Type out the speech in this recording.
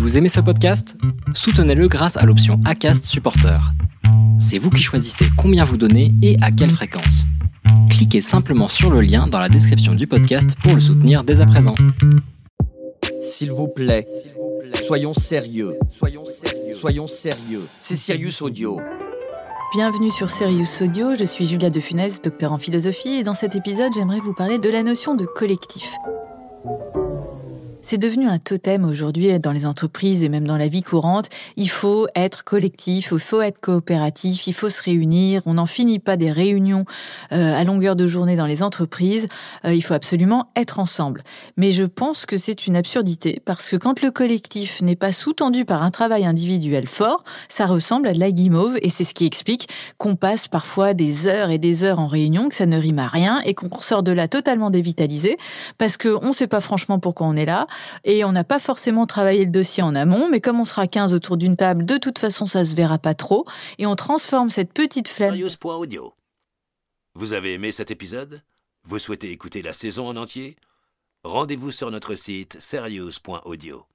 Vous aimez ce podcast? Soutenez-le grâce à l'option ACAST Supporter. C'est vous qui choisissez combien vous donnez et à quelle fréquence. Cliquez simplement sur le lien dans la description du podcast pour le soutenir dès à présent. S'il vous plaît, soyons sérieux. Soyons sérieux. Soyons sérieux. C'est Sirius Audio. Bienvenue sur Serious Audio, je suis Julia de Funès, docteur en philosophie, et dans cet épisode, j'aimerais vous parler de la notion de collectif. C'est devenu un totem aujourd'hui dans les entreprises et même dans la vie courante. Il faut être collectif, il faut être coopératif, il faut se réunir. On n'en finit pas des réunions euh, à longueur de journée dans les entreprises. Euh, il faut absolument être ensemble. Mais je pense que c'est une absurdité parce que quand le collectif n'est pas sous-tendu par un travail individuel fort, ça ressemble à de la guimauve et c'est ce qui explique qu'on passe parfois des heures et des heures en réunion, que ça ne rime à rien et qu'on sort de là totalement dévitalisé parce qu'on ne sait pas franchement pourquoi on est là et on n'a pas forcément travaillé le dossier en amont, mais comme on sera 15 autour d'une table, de toute façon, ça se verra pas trop, et on transforme cette petite flemme. Vous avez aimé cet épisode? Vous souhaitez écouter la saison en entier? Rendez-vous sur notre site serious.audio.